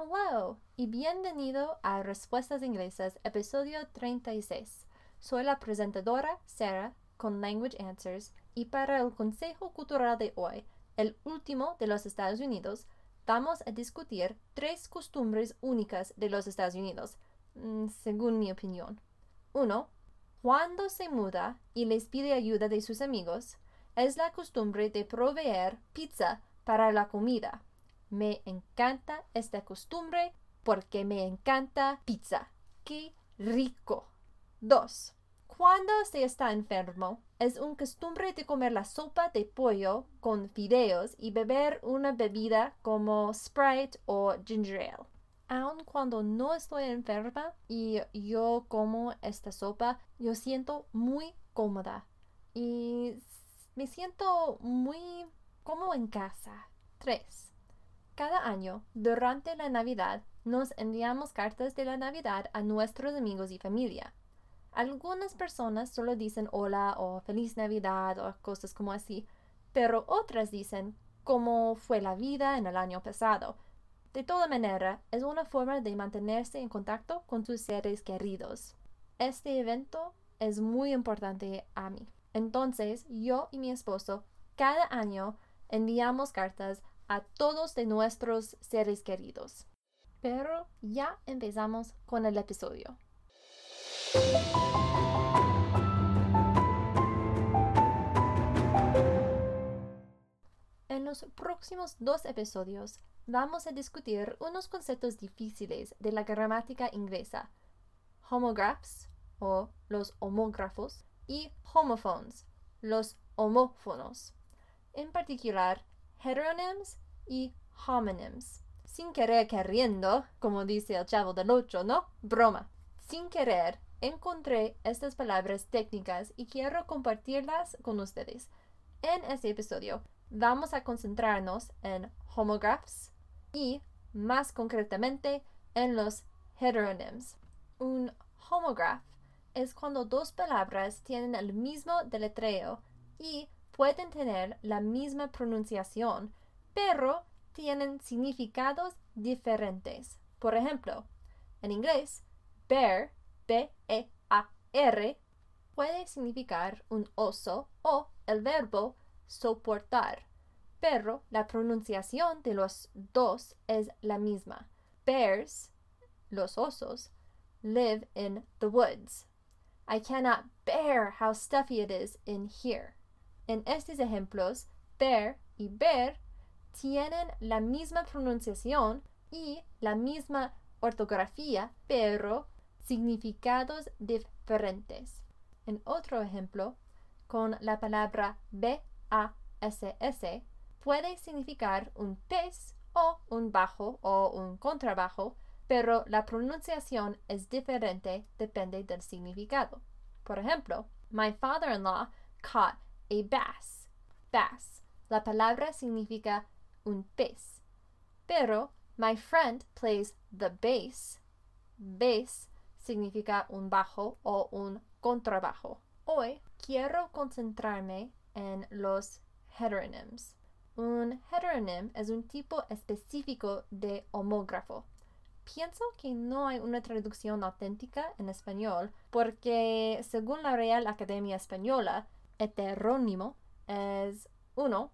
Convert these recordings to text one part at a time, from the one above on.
Hello y bienvenido a Respuestas Inglesas, episodio 36. Soy la presentadora Sarah con Language Answers y para el Consejo Cultural de hoy, el último de los Estados Unidos, vamos a discutir tres costumbres únicas de los Estados Unidos, mm, según mi opinión. 1. Cuando se muda y les pide ayuda de sus amigos, es la costumbre de proveer pizza para la comida. Me encanta esta costumbre porque me encanta pizza. ¡Qué rico! 2. Cuando se está enfermo, es un costumbre de comer la sopa de pollo con fideos y beber una bebida como Sprite o ginger ale. Aun cuando no estoy enferma y yo como esta sopa, yo siento muy cómoda y me siento muy como en casa. 3. Cada año, durante la Navidad, nos enviamos cartas de la Navidad a nuestros amigos y familia. Algunas personas solo dicen hola o feliz Navidad o cosas como así, pero otras dicen cómo fue la vida en el año pasado. De toda manera, es una forma de mantenerse en contacto con tus seres queridos. Este evento es muy importante a mí. Entonces, yo y mi esposo cada año enviamos cartas a todos de nuestros seres queridos. Pero ya empezamos con el episodio. En los próximos dos episodios vamos a discutir unos conceptos difíciles de la gramática inglesa, homographs o los homógrafos y homophones, los homófonos. En particular, heteronyms y homonyms. Sin querer queriendo, como dice el chavo del ocho, ¿no? Broma. Sin querer, encontré estas palabras técnicas y quiero compartirlas con ustedes. En este episodio vamos a concentrarnos en homographs y, más concretamente, en los heteronyms. Un homograph es cuando dos palabras tienen el mismo deletreo y pueden tener la misma pronunciación, pero tienen significados diferentes. Por ejemplo, en inglés, bear, B-E-A-R, puede significar un oso o el verbo soportar, pero la pronunciación de los dos es la misma. Bears, los osos, live in the woods. I cannot bear how stuffy it is in here. En estos ejemplos, bear y bear tienen la misma pronunciación y la misma ortografía, pero significados diferentes. En otro ejemplo, con la palabra B-A-S-S, puede significar un pez o un bajo o un contrabajo, pero la pronunciación es diferente, depende del significado. Por ejemplo, my father-in-law caught a bass. Bass. La palabra significa un pez. Pero my friend plays the bass. Bass significa un bajo o un contrabajo. Hoy quiero concentrarme en los heteronyms. Un heteronym es un tipo específico de homógrafo. Pienso que no hay una traducción auténtica en español porque, según la Real Academia Española, heterónimo es uno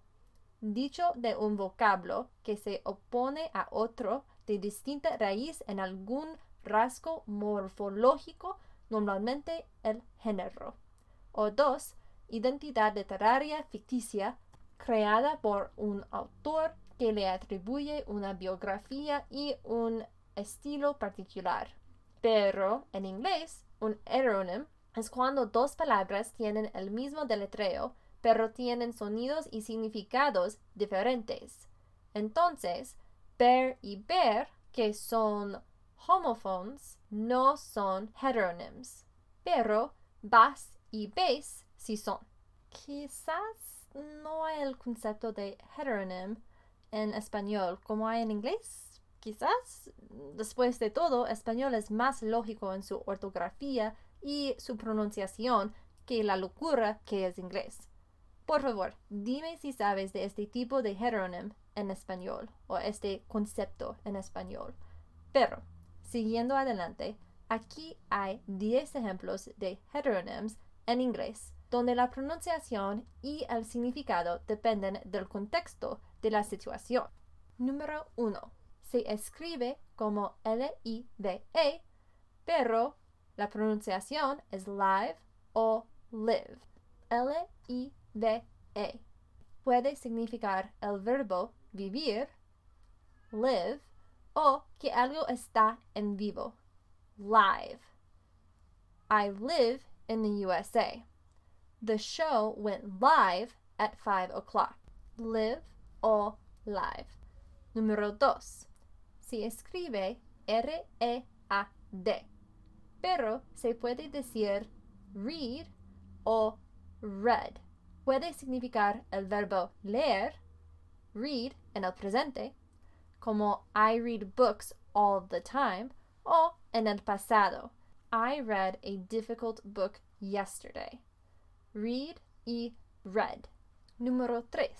dicho de un vocablo que se opone a otro de distinta raíz en algún rasgo morfológico, normalmente el género. O dos, identidad literaria ficticia creada por un autor que le atribuye una biografía y un estilo particular. Pero en inglés, un heteronym es cuando dos palabras tienen el mismo deletreo, pero tienen sonidos y significados diferentes. Entonces, bear y bear, que son homophones, no son heteronyms, pero bass y bass sí son. Quizás no hay el concepto de heteronym en español como hay en inglés. Quizás, después de todo, español es más lógico en su ortografía y su pronunciación que la locura que es inglés. Por favor, dime si sabes de este tipo de heteronym en español o este concepto en español. Pero, siguiendo adelante, aquí hay 10 ejemplos de heteronyms en inglés, donde la pronunciación y el significado dependen del contexto de la situación. Número 1. Se escribe como L-I-V-E, pero la pronunciación es live o live. L-I-V-E. Puede significar el verbo vivir, live, o que algo está en vivo, live. I live in the USA. The show went live at 5 o'clock. Live o live. Número 2. Se escribe R-E-A-D, pero se puede decir read o read. Puede significar el verbo leer, read en el presente, como I read books all the time, o en el pasado. I read a difficult book yesterday. Read y read. Número 3.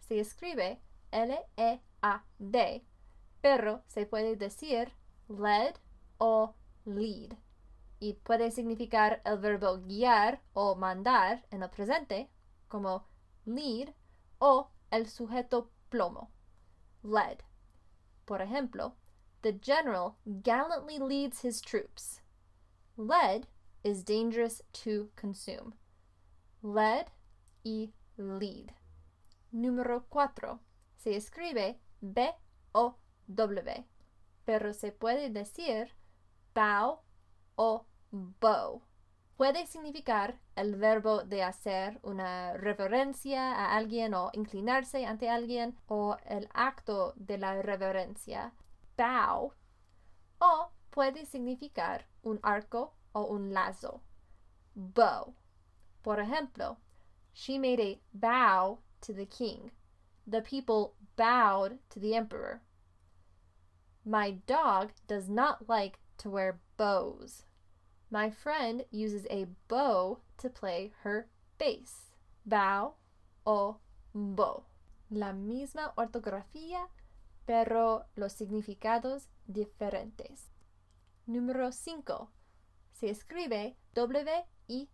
Se escribe L-E-A-D, pero se puede decir led o lead. Y puede significar el verbo guiar o mandar en el presente, como lead, o el sujeto plomo, led. Por ejemplo, the general gallantly leads his troops. Lead is dangerous to consume. Lead y lead. Número 4. Se escribe B-O-W, pero se puede decir bow o bow. Puede significar el verbo de hacer una reverencia a alguien o inclinarse ante alguien o el acto de la reverencia, bow, o puede significar un arco o un lazo, bow. Por ejemplo, she made a bow to the king. The people bowed to the emperor. My dog does not like to wear bows. My friend uses a bow to play her bass. Bow o bow. La misma ortografía, pero los significados diferentes. Número 5. Se escribe W-I-N-D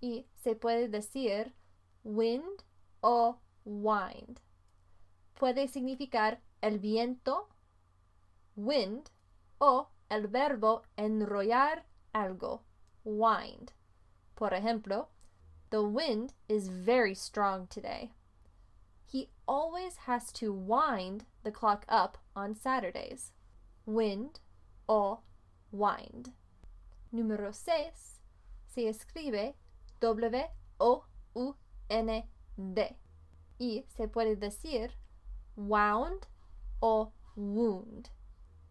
y se puede decir wind o wind. Puede significar el viento, wind, o el verbo enrollar algo, wind. Por ejemplo, the wind is very strong today. He always has to wind the clock up on Saturdays. Wind o wind. Número 6 se escribe W-O-U-N-D y se puede decir wound o wound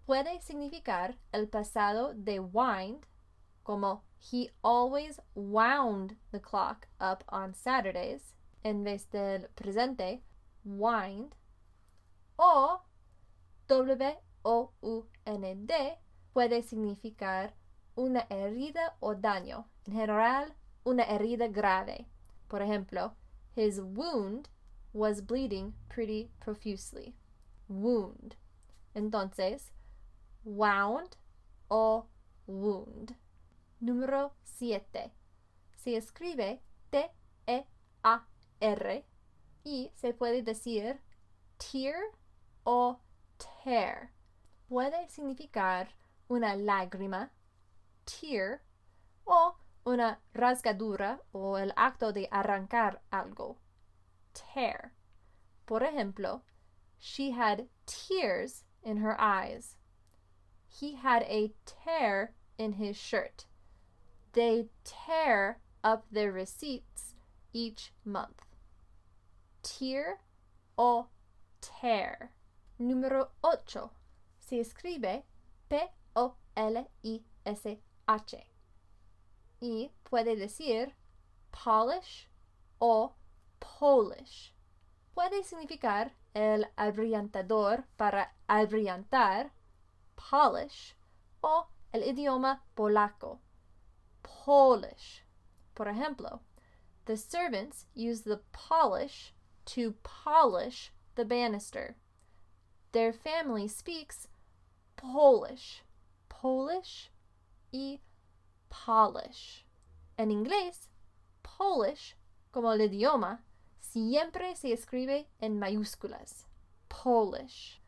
puede significar el pasado de wind, como he always wound the clock up on Saturdays, en vez del presente wind, o W-O-U-N-D puede significar una herida o daño, en general una herida grave. Por ejemplo, his wound was bleeding pretty profusely. Wound. Entonces, wound o wound. Número 7. Se escribe T-E-A-R y se puede decir tear o tear. Puede significar una lágrima, tear, o una rasgadura o el acto de arrancar algo, tear. Por ejemplo, she had tears in her eyes he had a tear in his shirt. They tear up their receipts each month. Tear o tear. Número ocho. Se escribe P-O-L-I-S-H. Y puede decir polish o polish. Puede significar el abrillantador para abrillantar Polish o el idioma polaco. Polish. Por ejemplo, the servants use the polish to polish the banister. Their family speaks Polish, Polish y polish. En inglés, Polish, como el idioma, siempre se escribe en mayúsculas. Polish.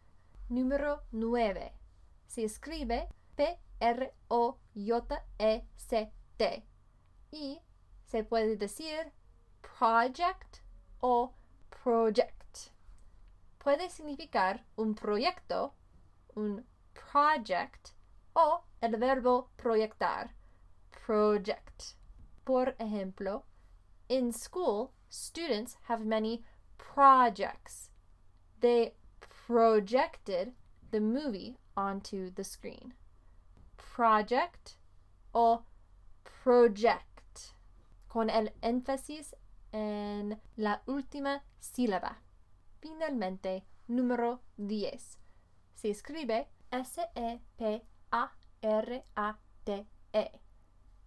Número 9. Se escribe P-R-O-J-E-C-T. Y se puede decir project o project. Puede significar un proyecto, un project, o el verbo proyectar, project. Por ejemplo, in school, students have many projects. They projected the movie onto the screen. Project o project, con el énfasis en la última sílaba. Finalmente, número 10. Se escribe S-E-P-A-R-A-T-E.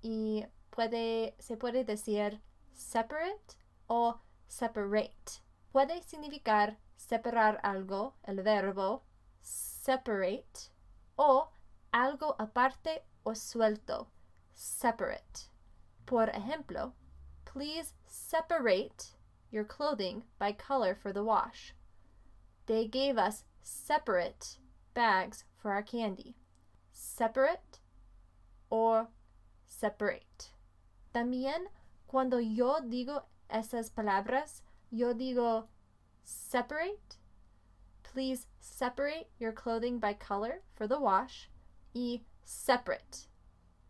Y puede, se puede decir separate o separate. Puede significar separar algo, el verbo separate, o algo aparte o suelto, separate. Por ejemplo, please separate your clothing by color for the wash. They gave us separate bags for our candy. Separate or separate. También cuando yo digo esas palabras, yo digo separate. Please separate your clothing by color for the wash. Y separate.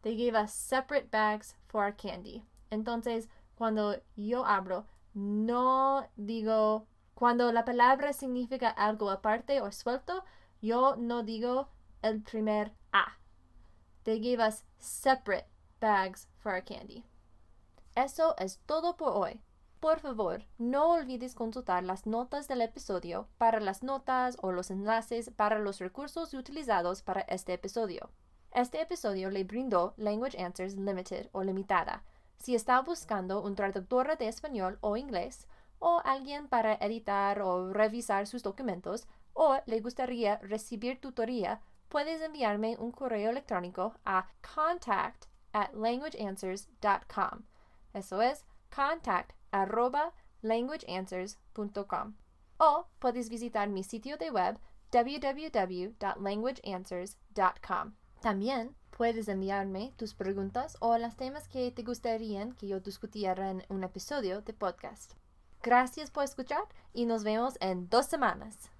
They gave us separate bags for our candy. Entonces, cuando yo hablo, no digo, cuando la palabra significa algo aparte o suelto, yo no digo el primer A. They gave us separate bags for our candy. Eso es todo por hoy. Por favor, no olvides consultar las notas del episodio para las notas o los enlaces para los recursos utilizados para este episodio. Este episodio le brindó Language Answers Limited o Limitada. Si está buscando un traductor de español o inglés, o alguien para editar o revisar sus documentos, o le gustaría recibir tutoría, puedes enviarme un correo electrónico a contact at languageanswers.com. Eso es contact arroba languageanswers.com. O puedes visitar mi sitio de web www.languageanswers.com. También puedes enviarme tus preguntas o los temas que te gustarían que yo discutiera en un episodio de podcast. Gracias por escuchar y nos vemos en dos semanas.